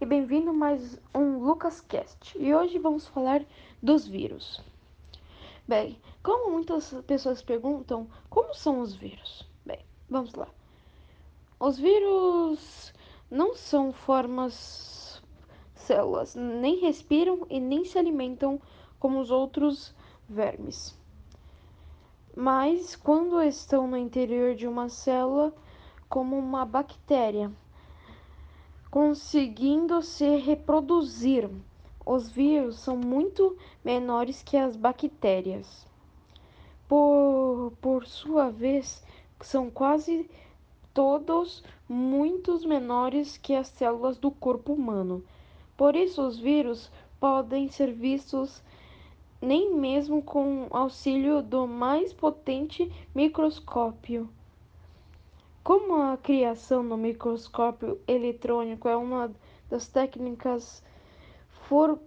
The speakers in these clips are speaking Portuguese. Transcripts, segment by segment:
e bem-vindo mais um LucasCast. E hoje vamos falar dos vírus. Bem, como muitas pessoas perguntam, como são os vírus? Bem, vamos lá. Os vírus não são formas células, nem respiram e nem se alimentam como os outros vermes. Mas quando estão no interior de uma célula, como uma bactéria, conseguindo se reproduzir. Os vírus são muito menores que as bactérias. Por, por sua vez, são quase todos muito menores que as células do corpo humano. Por isso, os vírus podem ser vistos nem mesmo com auxílio do mais potente microscópio. Como a criação no microscópio eletrônico é uma das técnicas, for,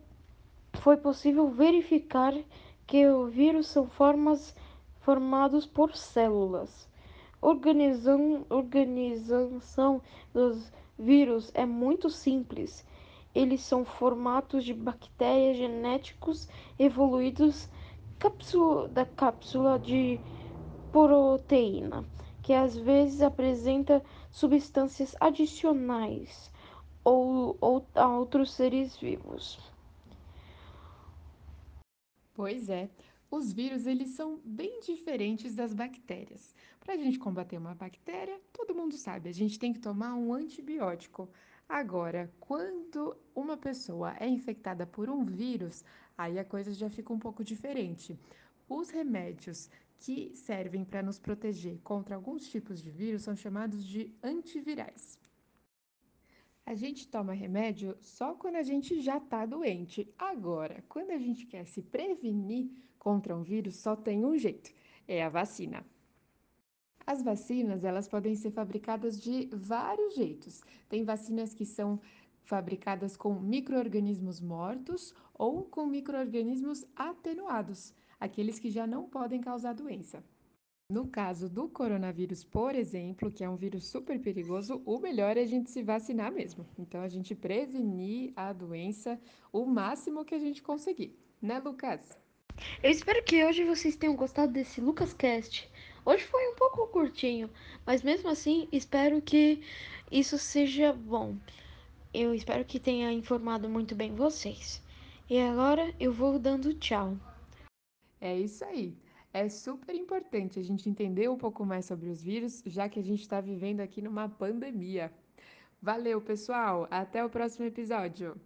foi possível verificar que os vírus são formas formados por células. Organizam, organização dos vírus é muito simples. Eles são formatos de bactérias genéticos evoluídos cápsula, da cápsula de proteína que às vezes apresenta substâncias adicionais ou, ou a outros seres vivos. Pois é, os vírus eles são bem diferentes das bactérias. Para a gente combater uma bactéria, todo mundo sabe, a gente tem que tomar um antibiótico. Agora, quando uma pessoa é infectada por um vírus, aí a coisa já fica um pouco diferente. Os remédios que servem para nos proteger contra alguns tipos de vírus são chamados de antivirais. A gente toma remédio só quando a gente já está doente. Agora, quando a gente quer se prevenir contra um vírus, só tem um jeito: é a vacina. As vacinas, elas podem ser fabricadas de vários jeitos. Tem vacinas que são fabricadas com microorganismos mortos ou com microorganismos atenuados aqueles que já não podem causar doença. No caso do coronavírus, por exemplo, que é um vírus super perigoso, o melhor é a gente se vacinar mesmo. Então, a gente prevenir a doença o máximo que a gente conseguir, né, Lucas? Eu espero que hoje vocês tenham gostado desse LucasCast. Hoje foi um pouco curtinho, mas mesmo assim, espero que isso seja bom. Eu espero que tenha informado muito bem vocês. E agora eu vou dando tchau. É isso aí. É super importante a gente entender um pouco mais sobre os vírus, já que a gente está vivendo aqui numa pandemia. Valeu, pessoal! Até o próximo episódio!